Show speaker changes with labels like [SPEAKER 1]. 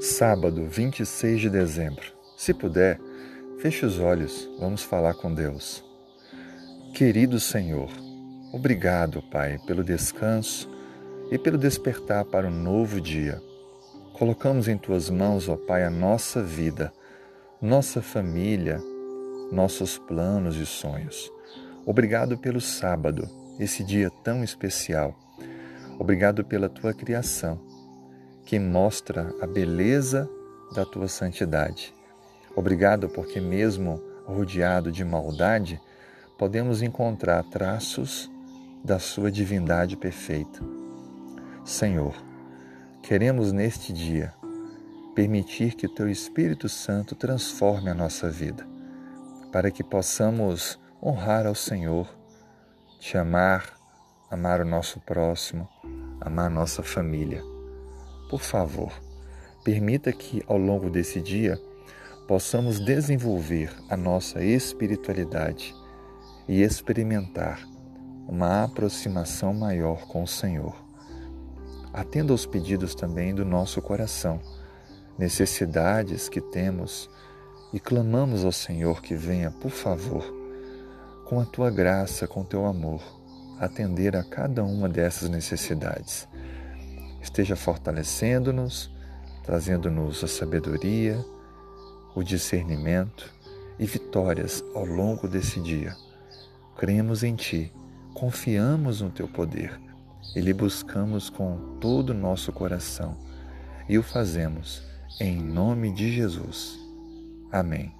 [SPEAKER 1] Sábado, 26 de dezembro. Se puder, feche os olhos, vamos falar com Deus. Querido Senhor, obrigado, Pai, pelo descanso e pelo despertar para um novo dia. Colocamos em tuas mãos, ó Pai, a nossa vida, nossa família, nossos planos e sonhos. Obrigado pelo sábado, esse dia tão especial. Obrigado pela tua criação que mostra a beleza da tua santidade. Obrigado porque, mesmo rodeado de maldade, podemos encontrar traços da sua divindade perfeita. Senhor, queremos neste dia permitir que o Teu Espírito Santo transforme a nossa vida, para que possamos honrar ao Senhor, te amar, amar o nosso próximo, amar nossa família. Por favor, permita que ao longo desse dia possamos desenvolver a nossa espiritualidade e experimentar uma aproximação maior com o Senhor. Atenda aos pedidos também do nosso coração, necessidades que temos e clamamos ao Senhor que venha, por favor, com a tua graça, com o teu amor, atender a cada uma dessas necessidades esteja fortalecendo-nos, trazendo-nos a sabedoria, o discernimento e vitórias ao longo desse dia. Cremos em Ti, confiamos no Teu poder e lhe buscamos com todo o nosso coração e o fazemos em nome de Jesus. Amém.